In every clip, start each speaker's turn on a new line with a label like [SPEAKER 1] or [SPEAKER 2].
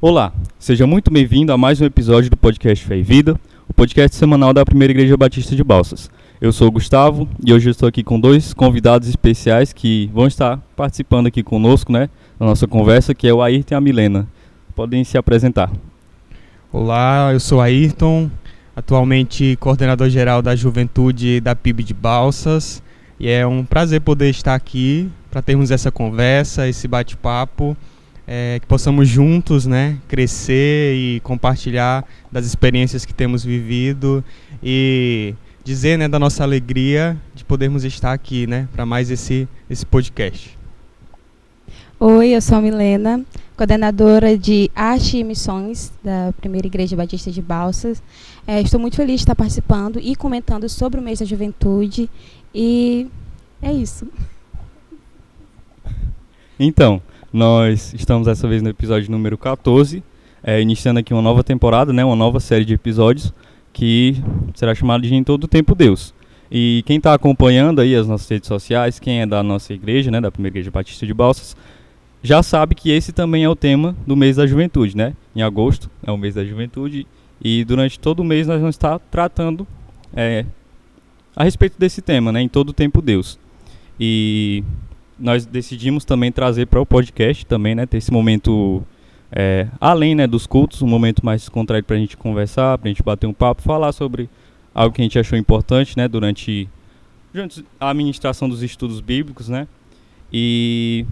[SPEAKER 1] Olá, seja muito bem-vindo a mais um episódio do podcast Fé e Vida, o podcast semanal da Primeira Igreja Batista de Balsas. Eu sou o Gustavo e hoje estou aqui com dois convidados especiais que vão estar participando aqui conosco, né, na nossa conversa, que é o Ayrton e a Milena. Podem se apresentar.
[SPEAKER 2] Olá, eu sou Ayrton, atualmente coordenador geral da Juventude da PIB de Balsas, e é um prazer poder estar aqui para termos essa conversa, esse bate-papo, é, que possamos juntos, né, crescer e compartilhar das experiências que temos vivido e dizer, né, da nossa alegria de podermos estar aqui, né, para mais esse esse podcast.
[SPEAKER 3] Oi, eu sou a Milena, coordenadora de Arte e Missões da Primeira Igreja Batista de Balsas. É, estou muito feliz de estar participando e comentando sobre o mês da juventude. E é isso.
[SPEAKER 1] Então, nós estamos dessa vez no episódio número 14, é, iniciando aqui uma nova temporada, né, uma nova série de episódios que será chamada de Em Todo Tempo Deus. E quem está acompanhando aí as nossas redes sociais, quem é da nossa igreja, né, da Primeira Igreja Batista de Balsas, já sabe que esse também é o tema do mês da juventude, né? Em agosto é o mês da juventude e durante todo o mês nós vamos estar tratando é, a respeito desse tema, né? Em todo tempo Deus. E nós decidimos também trazer para o podcast também, né? Ter esse momento é, além né, dos cultos, um momento mais descontraído para a gente conversar, para a gente bater um papo, falar sobre algo que a gente achou importante, né? Durante, a administração dos estudos bíblicos, né? E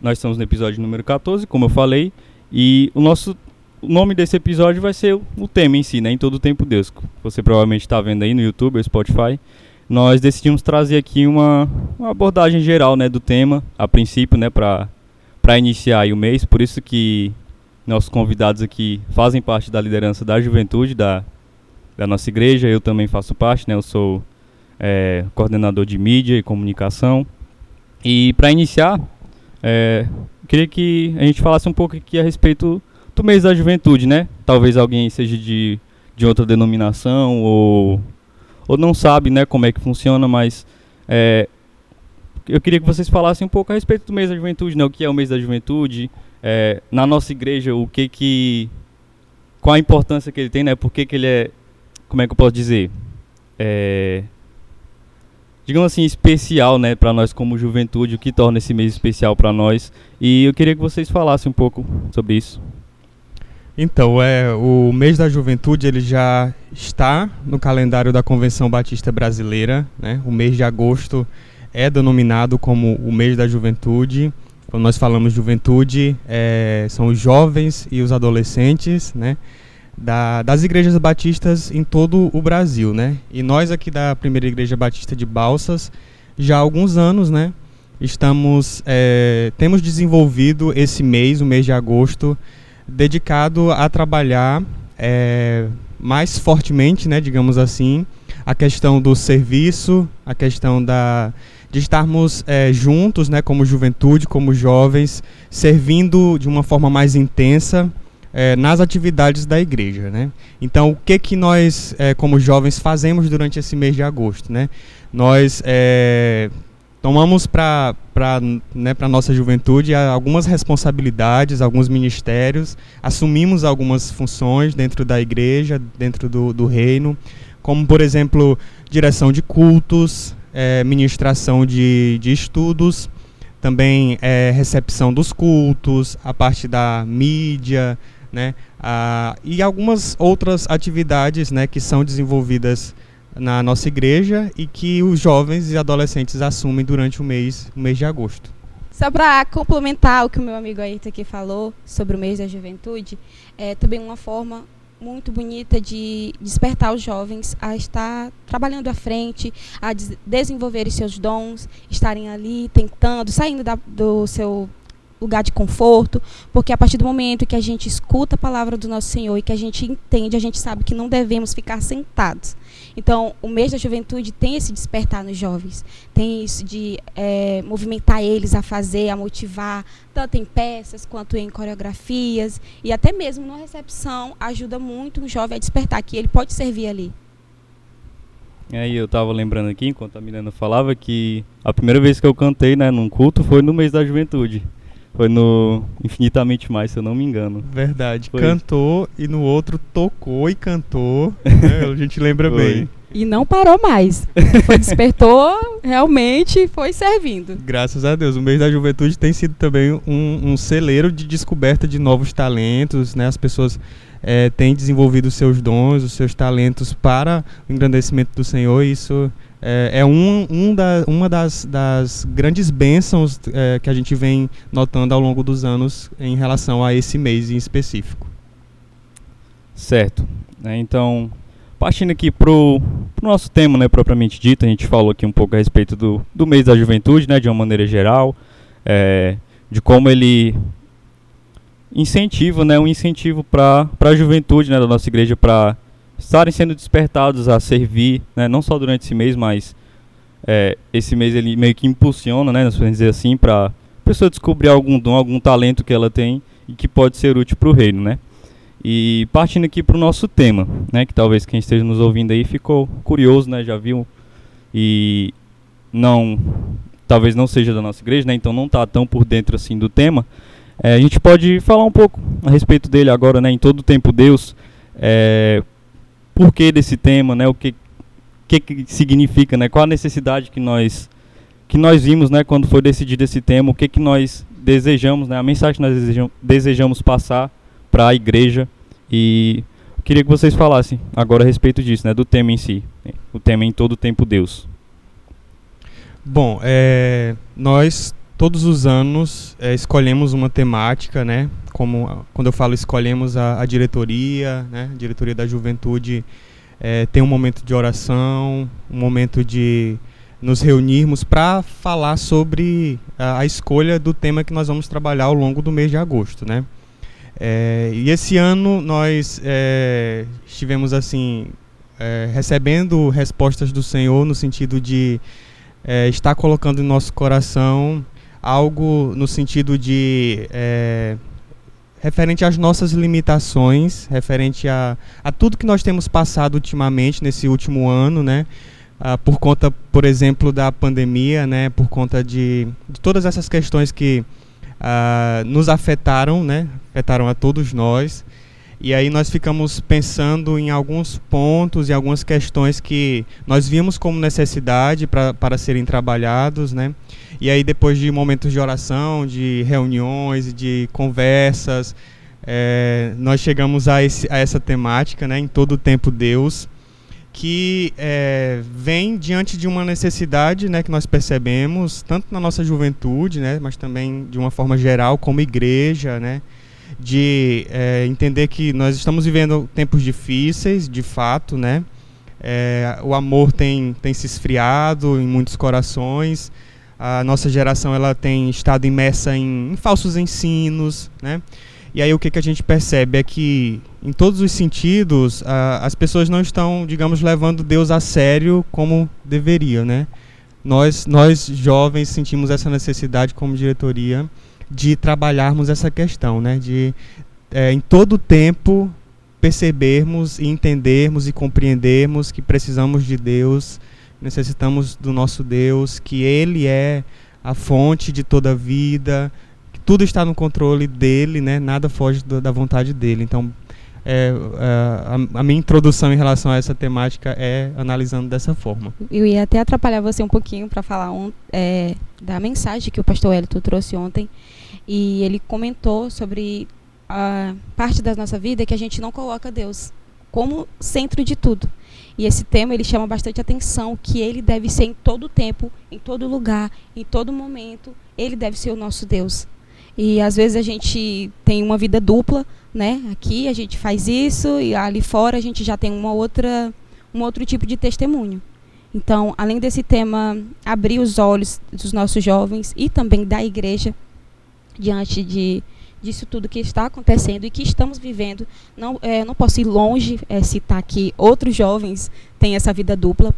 [SPEAKER 1] nós estamos no episódio número 14, como eu falei, e o nosso o nome desse episódio vai ser o, tema em si, né? Em todo o tempo Deus. Você provavelmente está vendo aí no YouTube, Spotify. Nós decidimos trazer aqui uma, uma abordagem geral, né, do tema, a princípio, né, para iniciar o mês. Por isso que nossos convidados aqui fazem parte da liderança da juventude da, da nossa igreja. Eu também faço parte, né? Eu sou é, coordenador de mídia e comunicação. E para iniciar, é, queria que a gente falasse um pouco aqui a respeito do mês da juventude, né? Talvez alguém seja de, de outra denominação ou, ou não sabe né, como é que funciona, mas é, eu queria que vocês falassem um pouco a respeito do mês da juventude, né? O que é o mês da juventude, é, na nossa igreja, o que que... Qual a importância que ele tem, né? Por que que ele é... Como é que eu posso dizer? É, digamos assim, especial, né, para nós como juventude, o que torna esse mês especial para nós. E eu queria que vocês falassem um pouco sobre isso.
[SPEAKER 2] Então, é, o mês da juventude ele já está no calendário da Convenção Batista Brasileira, né? O mês de agosto é denominado como o mês da juventude. Quando nós falamos juventude, é, são os jovens e os adolescentes, né? da, das igrejas batistas em todo o Brasil, né? E nós aqui da Primeira Igreja Batista de Balsas, já há alguns anos, né? Estamos, é, temos desenvolvido esse mês, o mês de agosto, dedicado a trabalhar é, mais fortemente, né, digamos assim, a questão do serviço, a questão da, de estarmos é, juntos, né, como juventude, como jovens, servindo de uma forma mais intensa é, nas atividades da igreja, né? Então, o que que nós, é, como jovens, fazemos durante esse mês de agosto, né? Nós é, tomamos para né, para nossa juventude algumas responsabilidades, alguns ministérios, assumimos algumas funções dentro da igreja, dentro do, do reino, como por exemplo direção de cultos, é, ministração de, de estudos, também é, recepção dos cultos, a parte da mídia, né? Ah, e algumas outras atividades né, que são desenvolvidas na nossa igreja e que os jovens e adolescentes assumem durante o mês, o mês de agosto.
[SPEAKER 3] Só para complementar o que o meu amigo Ayrton aqui falou sobre o mês da juventude, é também uma forma muito bonita de despertar os jovens a estar trabalhando à frente, a desenvolver seus dons, estarem ali tentando, saindo da, do seu lugar de conforto, porque a partir do momento que a gente escuta a palavra do nosso Senhor e que a gente entende, a gente sabe que não devemos ficar sentados. Então, o mês da juventude tem esse despertar nos jovens, tem isso de é, movimentar eles a fazer, a motivar, tanto em peças quanto em coreografias e até mesmo na recepção ajuda muito o jovem a despertar que ele pode servir ali.
[SPEAKER 1] Aí eu estava lembrando aqui, enquanto a Milena falava, que a primeira vez que eu cantei né, num culto foi no mês da juventude. Foi no Infinitamente Mais, se eu não me engano.
[SPEAKER 2] Verdade.
[SPEAKER 1] Foi.
[SPEAKER 2] Cantou e no outro tocou e cantou. né? A gente lembra
[SPEAKER 1] Foi.
[SPEAKER 2] bem.
[SPEAKER 3] E não parou mais. Foi, despertou, realmente foi servindo.
[SPEAKER 2] Graças a Deus. O mês da juventude tem sido também um, um celeiro de descoberta de novos talentos, né? As pessoas eh, têm desenvolvido os seus dons, os seus talentos para o engrandecimento do Senhor. E isso eh, é um, um da, uma das, das grandes bênçãos eh, que a gente vem notando ao longo dos anos em relação a esse mês em específico.
[SPEAKER 1] Certo. né, então, partindo aqui pro, pro nosso tema, né, propriamente dito, a gente falou aqui um pouco a respeito do, do mês da juventude, né, de uma maneira geral, é, de como ele incentiva, né, um incentivo para a juventude, né, da nossa igreja para estarem sendo despertados a servir, né, não só durante esse mês, mas é, esse mês ele meio que impulsiona, né, nós podemos dizer assim, para a pessoa descobrir algum dom, algum talento que ela tem e que pode ser útil para o reino, né. E partindo aqui para o nosso tema, né, que talvez quem esteja nos ouvindo aí ficou curioso, né, já viu e não, talvez não seja da nossa igreja, né, então não está tão por dentro assim do tema. É, a gente pode falar um pouco a respeito dele agora, né, em todo o tempo Deus, é, por que desse tema, né, o que, que que significa, né, qual a necessidade que nós que nós vimos, né, quando foi decidido esse tema, o que que nós desejamos, né, a mensagem que nós desejam- desejamos passar para a igreja e queria que vocês falassem agora a respeito disso, né, do tema em si, o tema em todo o tempo Deus.
[SPEAKER 2] Bom, é, nós todos os anos é, escolhemos uma temática, né? Como quando eu falo escolhemos a, a diretoria, né? A diretoria da juventude é, tem um momento de oração, um momento de nos reunirmos para falar sobre a, a escolha do tema que nós vamos trabalhar ao longo do mês de agosto, né? É, e esse ano nós é, estivemos assim é, recebendo respostas do Senhor no sentido de é, está colocando em nosso coração algo no sentido de é, referente às nossas limitações, referente a, a tudo que nós temos passado ultimamente nesse último ano, né? Ah, por conta, por exemplo, da pandemia, né? Por conta de, de todas essas questões que ah, nos afetaram, né? Afetaram a todos nós. E aí nós ficamos pensando em alguns pontos e algumas questões que nós vimos como necessidade pra, para serem trabalhados, né? E aí depois de momentos de oração, de reuniões, de conversas, eh, nós chegamos a, esse, a essa temática, né? Em todo o tempo Deus, que eh, vem diante de uma necessidade, né? Que nós percebemos tanto na nossa juventude, né? Mas também de uma forma geral como igreja, né? de eh, entender que nós estamos vivendo tempos difíceis, de fato, né? Eh, o amor tem, tem se esfriado em muitos corações. A nossa geração ela tem estado imersa em, em falsos ensinos, né? E aí o que, que a gente percebe é que, em todos os sentidos, a- as pessoas não estão, digamos, levando Deus a sério como deveriam, né? Nós, nós jovens sentimos essa necessidade como diretoria de trabalharmos essa questão, né? De eh, em todo tempo percebermos e entendermos e compreendermos que precisamos de Deus, necessitamos do nosso Deus, que Ele é a fonte de toda a vida, tudo está no controle dele, né? Nada foge do- da vontade dele. Então, é, a, a minha introdução em relação a essa temática é analisando dessa forma.
[SPEAKER 3] Eu ia até atrapalhar você um pouquinho para falar é, da mensagem que o pastor Elito trouxe ontem. E ele comentou sobre a parte da nossa vida que a gente não coloca Deus como centro de tudo. E esse tema ele chama bastante atenção que ele deve ser em todo tempo, em todo lugar, em todo momento, ele deve ser o nosso Deus. E às vezes a gente tem uma vida dupla, né? Aqui a gente faz isso e ali fora a gente já tem uma outra um outro tipo de testemunho. Então, além desse tema abrir os olhos dos nossos jovens e também da igreja diante de disso tudo que está acontecendo e que estamos vivendo, não é, não posso ir longe é, citar que outros jovens têm essa vida dupla.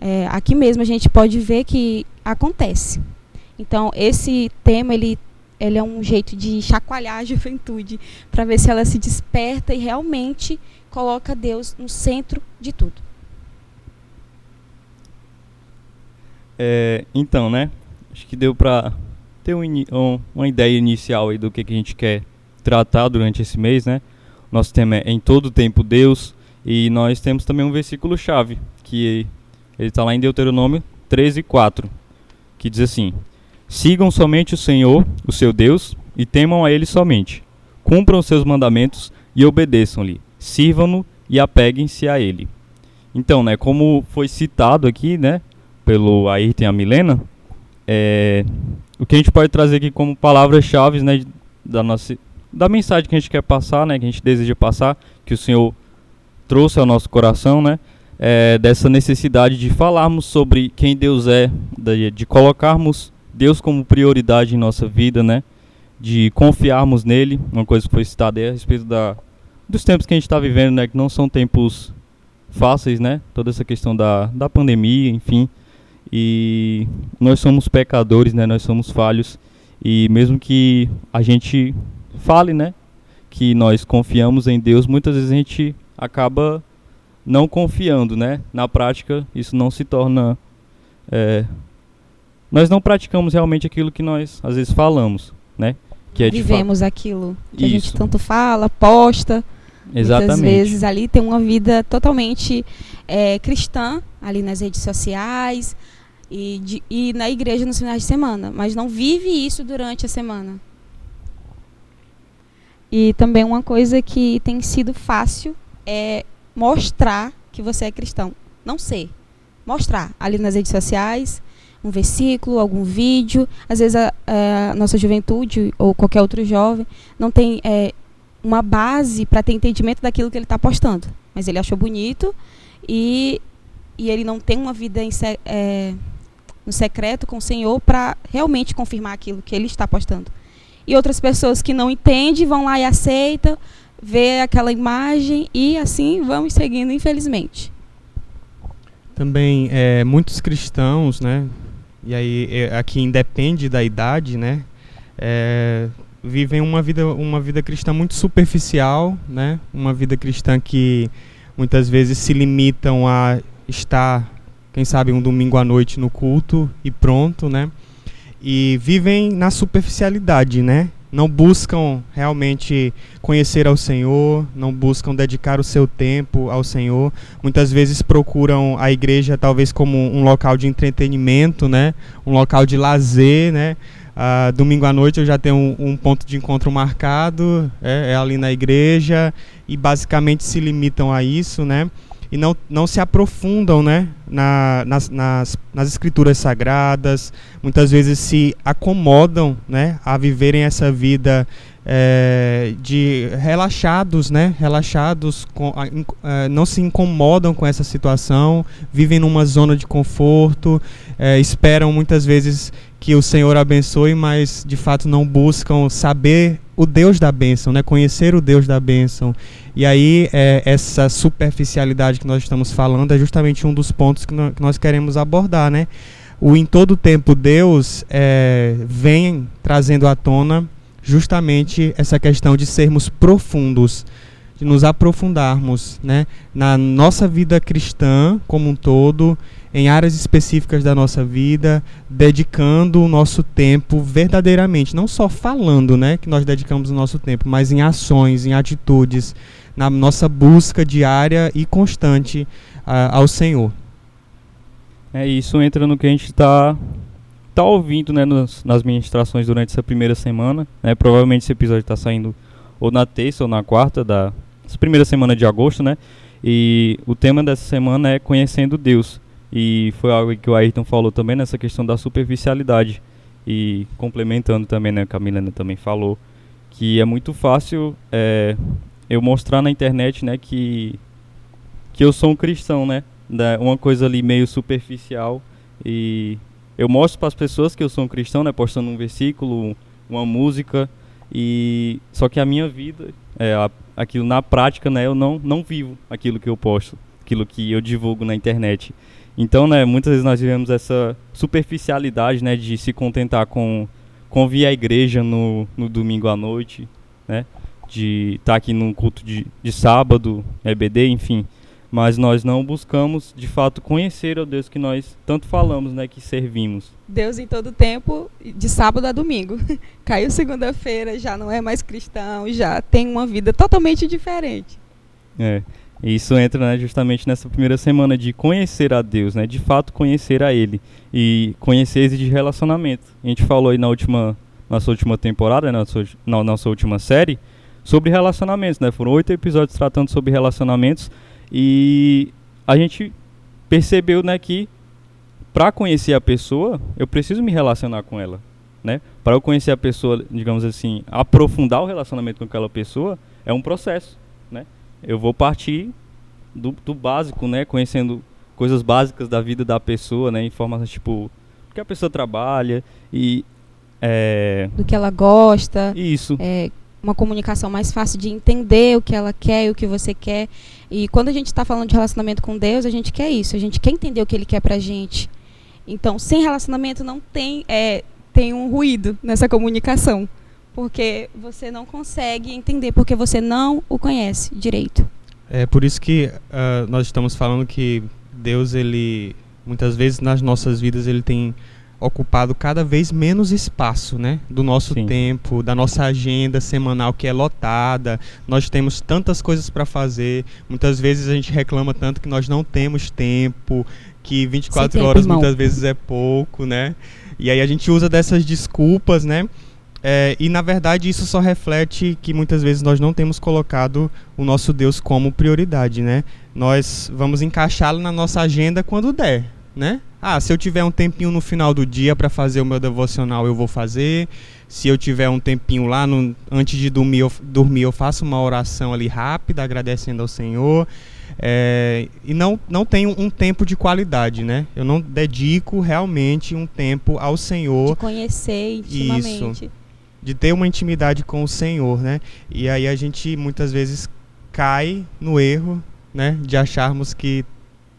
[SPEAKER 3] É, aqui mesmo a gente pode ver que acontece. Então, esse tema ele ele é um jeito de chacoalhar a juventude para ver se ela se desperta e realmente coloca Deus no centro de tudo.
[SPEAKER 1] É, então, né? Acho que deu pra ter um, um, uma ideia inicial aí do que, que a gente quer tratar durante esse mês, né? Nosso tema é Em Todo Tempo Deus, e nós temos também um versículo chave, que ele está lá em Deuteronômio 13, 4, que diz assim: Sigam somente o Senhor, o seu Deus, e temam a Ele somente. Cumpram os seus mandamentos e obedeçam-lhe. Sirvam-no e apeguem-se a Ele. Então, né, como foi citado aqui, né, pelo Ayrton e a Milena, é, o que a gente pode trazer aqui como palavras-chave, né, da nossa da mensagem que a gente quer passar, né, que a gente deseja passar, que o Senhor trouxe ao nosso coração, né, é, dessa necessidade de falarmos sobre quem Deus é, de, de colocarmos Deus como prioridade em nossa vida, né, de confiarmos nele, uma coisa que foi citada aí a respeito da, dos tempos que a gente está vivendo, né, que não são tempos fáceis, né, toda essa questão da, da pandemia, enfim, e nós somos pecadores, né, nós somos falhos, e mesmo que a gente fale, né, que nós confiamos em Deus, muitas vezes a gente acaba não confiando, né? Na prática, isso não se torna. É, nós não praticamos realmente aquilo que nós às vezes falamos, né?
[SPEAKER 3] Que é Vivemos aquilo que isso. a gente tanto fala, posta.
[SPEAKER 1] Exatamente.
[SPEAKER 3] Muitas vezes ali tem uma vida totalmente é, cristã, ali nas redes sociais e, de, e na igreja nos finais de semana, mas não vive isso durante a semana. E também uma coisa que tem sido fácil é mostrar que você é cristão. Não ser. Mostrar ali nas redes sociais, um versículo, algum vídeo. Às vezes a, a nossa juventude ou qualquer outro jovem não tem é, uma base para ter entendimento daquilo que ele está postando. Mas ele achou bonito e, e ele não tem uma vida em, é, no secreto com o Senhor para realmente confirmar aquilo que ele está postando e outras pessoas que não entendem vão lá e aceitam, vê aquela imagem e assim vamos seguindo, infelizmente.
[SPEAKER 2] Também é, muitos cristãos, né? E aí é, aqui independe da idade, né? É, vivem uma vida uma vida cristã muito superficial, né? Uma vida cristã que muitas vezes se limitam a estar, quem sabe, um domingo à noite no culto e pronto, né? e vivem na superficialidade, né? Não buscam realmente conhecer ao Senhor, não buscam dedicar o seu tempo ao Senhor. Muitas vezes procuram a igreja talvez como um local de entretenimento, né? Um local de lazer, né? Uh, domingo à noite eu já tenho um, um ponto de encontro marcado, é, é ali na igreja e basicamente se limitam a isso, né? E não, não se aprofundam né, na, nas, nas, nas escrituras sagradas, muitas vezes se acomodam né, a viverem essa vida é, de relaxados, né, relaxados, com, a, não se incomodam com essa situação, vivem numa zona de conforto, é, esperam muitas vezes que o Senhor abençoe, mas de fato não buscam saber o Deus da bênção, né? conhecer o Deus da bênção. E aí, é, essa superficialidade que nós estamos falando é justamente um dos pontos que, nós queremos abordar. Né? O em todo tempo Deus é, vem trazendo à tona justamente essa questão de sermos profundos, de nos aprofundarmos né? na nossa vida cristã como um todo em áreas específicas da nossa vida, dedicando o nosso tempo verdadeiramente, não só falando, né, que nós dedicamos o nosso tempo, mas em ações, em atitudes, na nossa busca diária e constante uh, ao Senhor.
[SPEAKER 1] É isso entra no que a gente está tá ouvindo, né, nas, nas ministrações durante essa primeira semana, né? Provavelmente esse episódio está saindo ou na terça ou na quarta da primeira semana de agosto, né? E o tema dessa semana é conhecendo Deus. E foi algo que o Ayrton falou também nessa questão da superficialidade. E complementando também, né, que a Milena também falou, que é muito fácil é, eu mostrar na internet, né, que, que eu sou um cristão, né? Da, uma coisa ali meio superficial. E eu mostro para as pessoas que eu sou um cristão, né, postando um versículo, uma música. E só que a minha vida, é, a, aquilo na prática, né, eu não, não vivo aquilo que eu posto, aquilo que eu divulgo na internet. Então, né, muitas vezes nós vivemos essa superficialidade, né, de se contentar com, com vir à igreja no, no domingo à noite, né, de estar tá aqui num culto de, de sábado, EBD, enfim. mas nós não buscamos de fato conhecer o Deus que nós tanto falamos, né, que servimos.
[SPEAKER 3] Deus em todo tempo, de sábado a domingo. Caiu segunda-feira, já não é mais cristão, já tem uma vida totalmente diferente.
[SPEAKER 1] É. Isso entra né, justamente nessa primeira semana de conhecer a Deus, né, de fato conhecer a Ele e conhecer exige relacionamento. A gente falou aí na última, nossa última temporada, né, nossa, na nossa última série, sobre relacionamentos, né? Foram oito episódios tratando sobre relacionamentos e a gente percebeu, né, que para conhecer a pessoa, eu preciso me relacionar com ela, né? Para eu conhecer a pessoa, digamos assim, aprofundar o relacionamento com aquela pessoa, é um processo? Eu vou partir do, do básico, né, conhecendo coisas básicas da vida da pessoa, né, informações tipo o que a pessoa trabalha e é...
[SPEAKER 3] do que ela gosta.
[SPEAKER 1] Isso.
[SPEAKER 3] É, uma comunicação mais fácil de entender o que ela quer e o que você quer. E quando a gente está falando de relacionamento com Deus, a gente quer isso, a gente quer entender o que Ele quer pra gente. Então, sem relacionamento não tem, é, tem um ruído nessa comunicação, porque você não consegue entender, porque você não o conhece direito.
[SPEAKER 2] É por isso que uh, nós estamos falando que Deus, ele muitas vezes nas nossas vidas, ele tem ocupado cada vez menos espaço, né, do nosso Sim. tempo, da nossa agenda semanal que é lotada. Nós temos tantas coisas para fazer. Muitas vezes a gente reclama tanto que nós não temos tempo, que 24 tempo, horas irmão. muitas vezes é pouco, né? E aí a gente usa dessas desculpas, né? É, e na verdade isso só reflete que muitas vezes nós não temos colocado o nosso Deus como prioridade, né? Nós vamos encaixá-lo na nossa agenda quando der, né? Ah, se eu tiver um tempinho no final do dia para fazer o meu devocional, eu vou fazer. Se eu tiver um tempinho lá no, antes de dormir eu, dormir, eu faço uma oração ali rápida, agradecendo ao Senhor. É, e não, não tenho um tempo de qualidade, né? Eu não dedico realmente um tempo ao Senhor.
[SPEAKER 3] De conhecer intimamente.
[SPEAKER 2] Isso, de ter uma intimidade com o Senhor, né? E aí a gente muitas vezes cai no erro, né? De acharmos que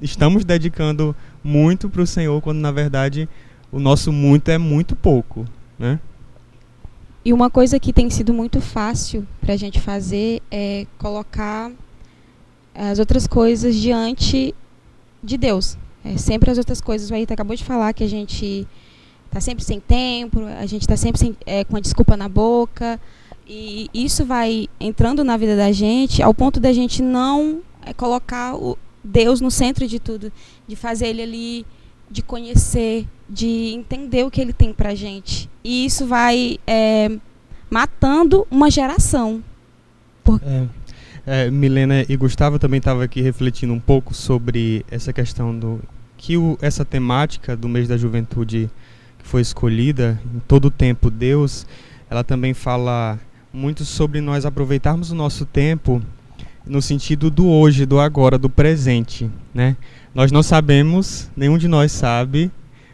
[SPEAKER 2] estamos dedicando muito para o Senhor, quando na verdade o nosso muito é muito pouco, né?
[SPEAKER 3] E uma coisa que tem sido muito fácil para a gente fazer é colocar as outras coisas diante de Deus. É sempre as outras coisas. O Ayrton acabou de falar que a gente está sempre sem tempo, a gente está sempre sem, é, com a desculpa na boca. E isso vai entrando na vida da gente ao ponto da gente não é, colocar o, Deus no centro de tudo, de fazer ele ali, de conhecer, de entender o que ele tem pra gente. E isso vai é, matando uma geração.
[SPEAKER 2] Por... É, é, Milena e Gustavo também estavam aqui refletindo um pouco sobre essa questão do que o, essa temática do mês da juventude foi escolhida em todo o tempo Deus, ela também fala muito sobre nós aproveitarmos o nosso tempo no sentido do hoje, do agora, do presente, né? Nós não sabemos, nenhum de nós sabe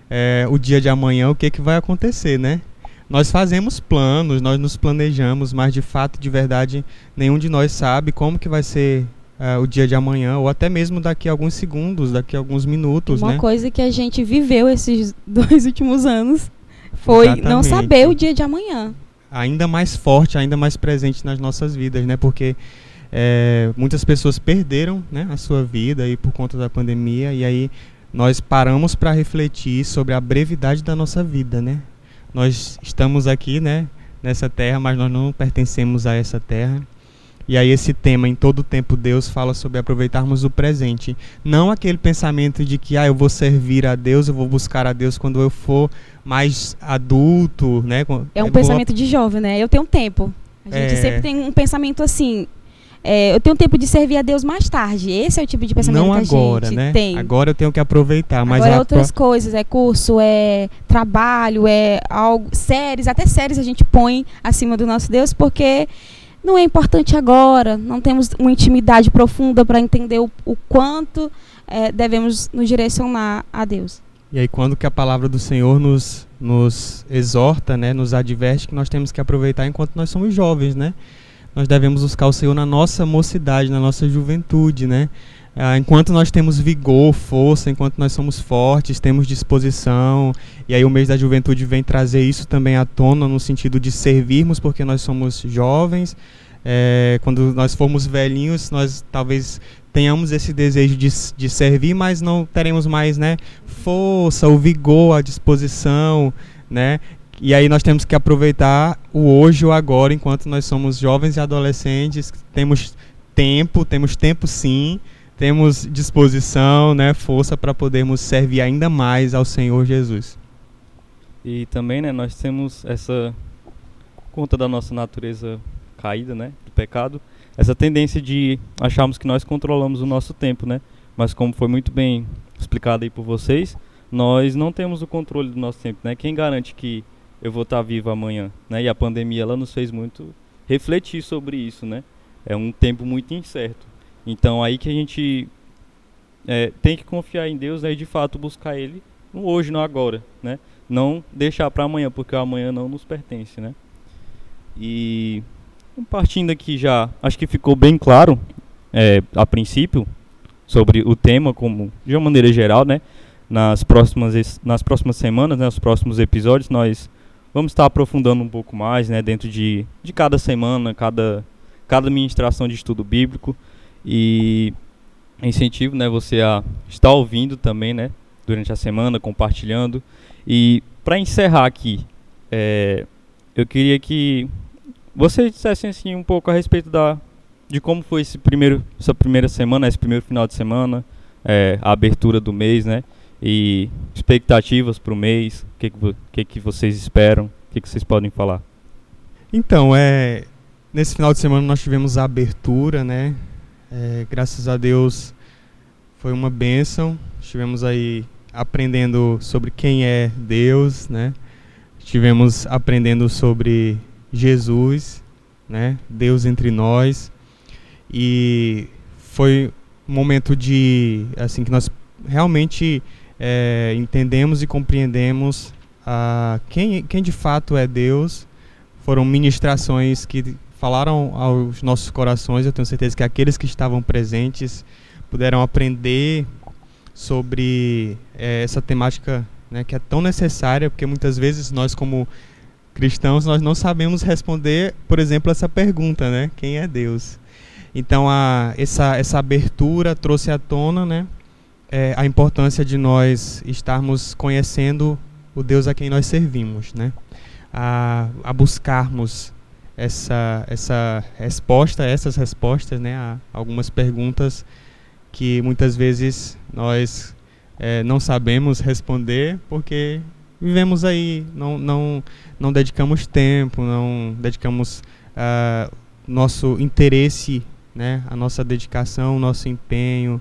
[SPEAKER 2] é, o dia de amanhã o que, que vai acontecer, né? Nós fazemos planos, nós nos planejamos, mas de fato, de verdade, nenhum de nós sabe como que vai ser é, o dia de amanhã, ou até mesmo daqui a alguns segundos, daqui a alguns minutos,
[SPEAKER 3] Uma
[SPEAKER 2] né?
[SPEAKER 3] coisa que a gente viveu esses dois últimos anos foi Exatamente. não saber o dia de amanhã.
[SPEAKER 2] Ainda mais forte, ainda mais presente nas nossas vidas, né? Porque é, muitas pessoas perderam né, a sua vida aí por conta da pandemia e aí nós paramos para refletir sobre a brevidade da nossa vida, né? Nós estamos aqui, né, nessa terra, mas nós não pertencemos a essa terra. E aí esse tema, em todo o tempo, Deus fala sobre aproveitarmos o presente. Não aquele pensamento de que ah, eu vou servir a Deus, eu vou buscar a Deus quando eu for mais adulto, né?
[SPEAKER 3] É um é pensamento de jovem, né? Eu tenho tempo. A gente é... sempre tem um pensamento assim, é, eu tenho tempo de servir a Deus mais tarde. Esse é o tipo de pensamento
[SPEAKER 2] Não
[SPEAKER 3] que
[SPEAKER 2] agora,
[SPEAKER 3] a gente
[SPEAKER 2] né?
[SPEAKER 3] tem.
[SPEAKER 2] Agora eu tenho que aproveitar. Mas
[SPEAKER 3] agora é outras pro... coisas, é curso, é trabalho, é algo, séries, até séries a gente põe acima do nosso Deus porque não é importante agora. Não temos uma intimidade profunda para entender o, o quanto é, devemos nos direcionar a Deus.
[SPEAKER 2] E aí quando que a palavra do Senhor nos nos exorta, né, nos adverte que nós temos que aproveitar enquanto nós somos jovens, né? nós devemos buscar o Senhor na nossa mocidade, na nossa juventude, né? Ah, enquanto nós temos vigor, força, enquanto nós somos fortes, temos disposição, e aí o mês da juventude vem trazer isso também à tona no sentido de servirmos porque nós somos jovens. É, quando nós formos velhinhos, nós talvez tenhamos esse desejo de, de servir, mas não teremos mais né, força, o vigor, a disposição, né? E aí nós temos que aproveitar o hoje ou agora, enquanto nós somos jovens e adolescentes, temos tempo, temos tempo sim, temos disposição, né, força para podermos servir ainda mais ao Senhor Jesus.
[SPEAKER 1] E também, né, nós temos essa conta da nossa natureza caída, né, do pecado, essa tendência de acharmos que nós controlamos o nosso tempo, né? Mas como foi muito bem explicado aí por vocês, nós não temos o controle do nosso tempo, né? Quem garante que eu vou estar vivo amanhã, né? E a pandemia ela nos fez muito refletir sobre isso, né? É um tempo muito incerto. Então aí que a gente é, tem que confiar em Deus né, e de fato buscar Ele no hoje, no agora, né? Não deixar para amanhã, porque o amanhã não nos pertence, né? E partindo aqui já, acho que ficou bem claro, é, a princípio, sobre o tema como de uma maneira geral, né? Nas próximas, nas próximas semanas, né, nos próximos episódios, nós vamos estar aprofundando um pouco mais, né, dentro de, de cada semana, cada, cada ministração de estudo bíblico e incentivo, né, você a estar ouvindo também, né, durante a semana, compartilhando. E para encerrar aqui, é, eu queria que vocês dissessem assim um pouco a respeito da de como foi esse primeiro essa primeira semana, esse primeiro final de semana, é, a abertura do mês, né? E expectativas para o mês, o que, que, que vocês esperam, o que, que vocês podem falar?
[SPEAKER 2] Então, é, nesse final de semana nós tivemos a abertura, né? É, graças a Deus foi uma bênção. Estivemos aí aprendendo sobre quem é Deus, né? Estivemos aprendendo sobre Jesus, né? Deus entre nós. E foi um momento de assim que nós realmente é, entendemos e compreendemos a quem, quem de fato é Deus. Foram ministrações que falaram aos nossos corações. Eu tenho certeza que aqueles que estavam presentes puderam aprender sobre é, essa temática né, que é tão necessária, porque muitas vezes nós, como cristãos, nós não sabemos responder, por exemplo, essa pergunta, né? Quem é Deus? Então, a, essa, essa abertura trouxe à tona né, é, a importância de nós estarmos conhecendo o Deus a quem nós servimos, né? A, a buscarmos essa, essa resposta, essas respostas, né, a algumas perguntas que muitas vezes nós é, não sabemos responder porque vivemos aí, não, não, não dedicamos tempo, não dedicamos uh, nosso interesse, né, a nossa dedicação, o nosso empenho,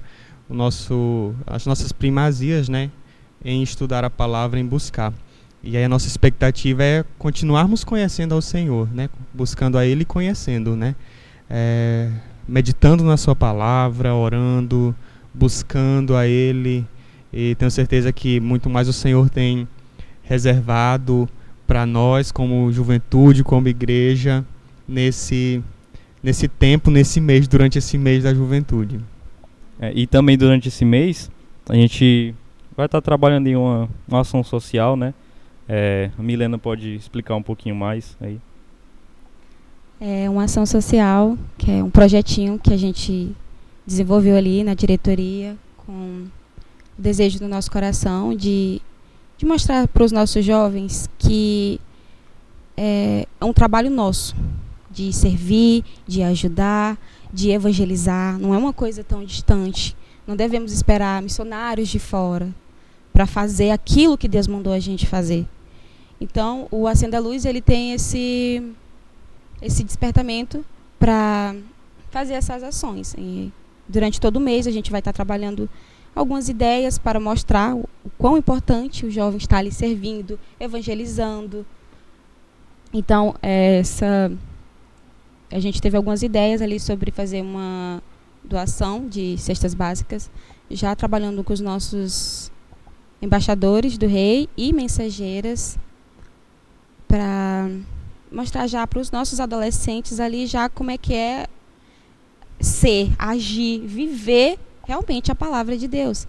[SPEAKER 2] o nosso, as nossas primazias né, em estudar a palavra, em buscar. E aí a nossa expectativa é continuarmos conhecendo ao Senhor, né, buscando a Ele e conhecendo, né, é, meditando na Sua palavra, orando, buscando a Ele. E tenho certeza que muito mais o Senhor tem reservado para nós como juventude, como igreja, nesse, nesse tempo, nesse mês, durante esse mês da juventude.
[SPEAKER 1] É, e também durante esse mês, a gente vai estar tá trabalhando em uma, uma ação social, né? É, a Milena pode explicar um pouquinho mais aí.
[SPEAKER 3] É uma ação social, que é um projetinho que a gente desenvolveu ali na diretoria, com o desejo do nosso coração de de mostrar para os nossos jovens que é, é um trabalho nosso de servir, de ajudar, de evangelizar. Não é uma coisa tão distante. Não devemos esperar missionários de fora para fazer aquilo que Deus mandou a gente fazer. Então, o Acenda Luz ele tem esse esse despertamento para fazer essas ações. E durante todo o mês a gente vai estar trabalhando algumas ideias para mostrar o, o quão importante o jovem está ali servindo, evangelizando. Então, essa a gente teve algumas ideias ali sobre fazer uma doação de cestas básicas, já trabalhando com os nossos embaixadores do rei e mensageiras para mostrar já para os nossos adolescentes ali já como é que é ser, agir, viver realmente a palavra de Deus.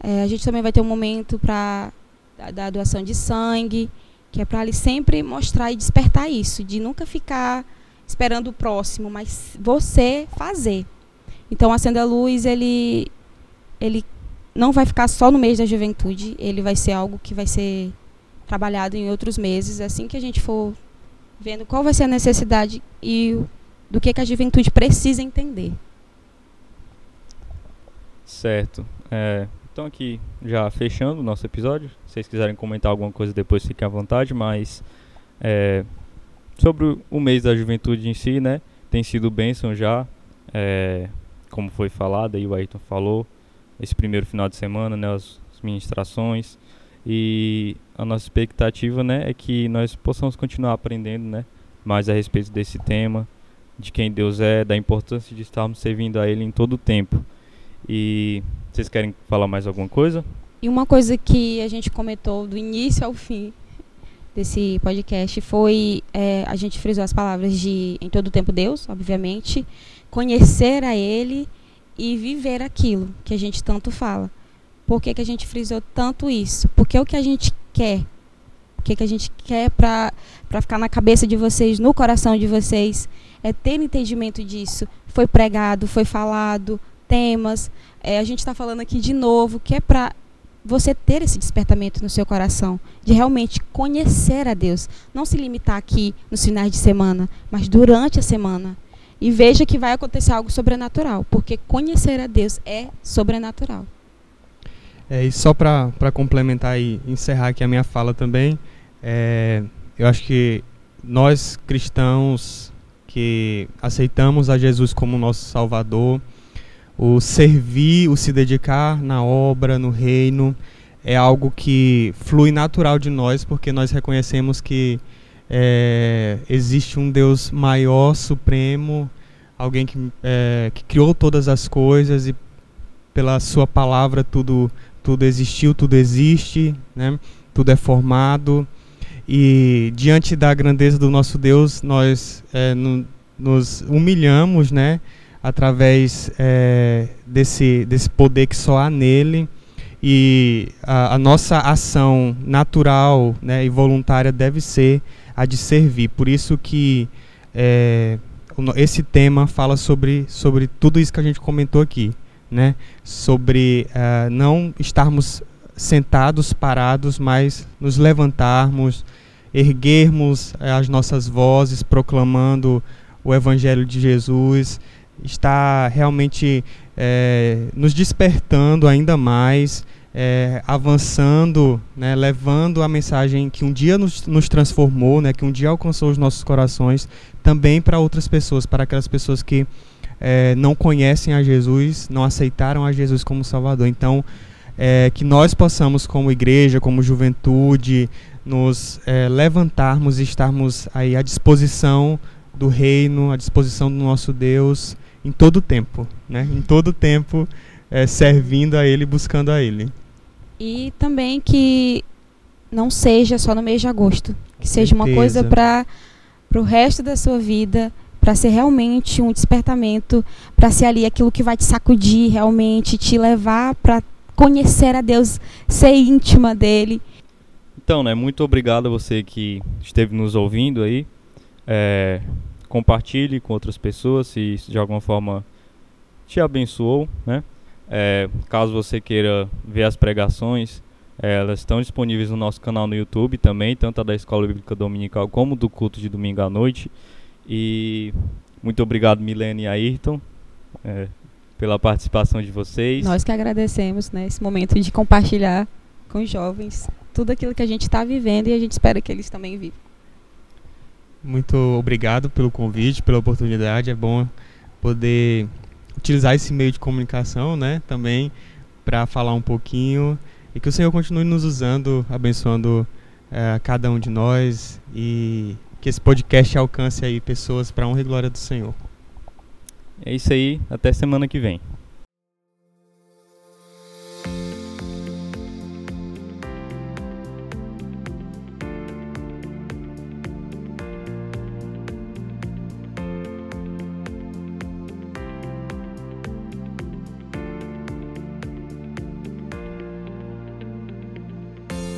[SPEAKER 3] É, a gente também vai ter um momento para da doação de sangue, que é para ali sempre mostrar e despertar isso, de nunca ficar esperando o próximo, mas você fazer. Então, Acenda a Luz, ele, ele não vai ficar só no mês da juventude, ele vai ser algo que vai ser trabalhado em outros meses, assim que a gente for vendo qual vai ser a necessidade e do que, que a juventude precisa entender.
[SPEAKER 1] Certo. É, então aqui já fechando o nosso episódio. Se vocês quiserem comentar alguma coisa depois, fiquem à vontade, mas é, sobre o mês da juventude em si, né? Tem sido bênção já, é, como foi falado, aí o Ayrton falou, esse primeiro final de semana, né? As, as ministrações. E a nossa expectativa, né, é que nós possamos continuar aprendendo, né, mais a respeito desse tema, de quem Deus é, da importância de estarmos servindo a Ele em todo o tempo. E vocês querem falar mais alguma coisa?
[SPEAKER 3] E uma coisa que a gente comentou do início ao fim desse podcast foi é, a gente frisou as palavras de em todo o tempo Deus, obviamente, conhecer a Ele e viver aquilo que a gente tanto fala. Por que, que a gente frisou tanto isso? Porque o que a gente quer, o que, que a gente quer para ficar na cabeça de vocês, no coração de vocês, é ter entendimento disso. Foi pregado, foi falado, temas. É, a gente está falando aqui de novo, que é para você ter esse despertamento no seu coração, de realmente conhecer a Deus. Não se limitar aqui nos finais de semana, mas durante a semana. E veja que vai acontecer algo sobrenatural, porque conhecer a Deus é sobrenatural.
[SPEAKER 2] É, e só para complementar e encerrar aqui a minha fala também, é, eu acho que nós cristãos que aceitamos a Jesus como nosso Salvador, o servir, o se dedicar na obra, no reino, é algo que flui natural de nós, porque nós reconhecemos que é, existe um Deus maior, supremo, alguém que, é, que criou todas as coisas e pela sua palavra tudo tudo existiu, tudo existe, né? tudo é formado. E diante da grandeza do nosso Deus, nós é, no, nos humilhamos, né? através é, desse, desse poder que só há nele. E a, a, nossa ação natural né, e voluntária deve ser a de servir. Por isso que é, esse tema fala sobre, sobre tudo isso que a gente comentou aqui né, sobre uh, não estarmos sentados, parados, mas nos levantarmos, erguermos uh, as nossas vozes proclamando o Evangelho de Jesus, está realmente uh, nos despertando ainda mais, avançando, né, levando a mensagem que um dia nos, nos transformou, né, que um dia alcançou os nossos corações, também para outras pessoas, para aquelas pessoas que é, não conhecem a Jesus, não aceitaram a Jesus como Salvador. Então, é, que nós possamos, como igreja, como juventude, nos é, levantarmos e estarmos aí à disposição do reino, à disposição do nosso Deus em todo tempo, né? Em todo tempo, é, servindo a Ele, buscando a Ele.
[SPEAKER 3] E também que não seja só no mês de agosto, que seja uma coisa para o resto da sua vida, para ser realmente um despertamento, para ser ali aquilo que vai te sacudir realmente, te levar para conhecer a Deus, ser íntima dele.
[SPEAKER 1] Então, né, muito obrigado a você que esteve nos ouvindo aí. É, compartilhe com outras pessoas se de alguma forma te abençoou, né? É, caso você queira ver as pregações, é, elas estão disponíveis no nosso canal no YouTube também, tanto a da Escola Bíblica Dominical como do culto de domingo à noite. E muito obrigado, Milene e Ayrton, é, pela participação de vocês.
[SPEAKER 3] Nós que agradecemos né, esse momento de compartilhar com os jovens tudo aquilo que a gente está vivendo e a gente espera que eles também vivam.
[SPEAKER 2] Muito obrigado pelo convite, pela oportunidade. É bom poder utilizar esse meio de comunicação, né, também para falar um pouquinho e que o Senhor continue nos usando, abençoando é, cada um de nós e que esse podcast alcance aí pessoas para honra e glória do Senhor.
[SPEAKER 1] É isso aí, até semana que vem.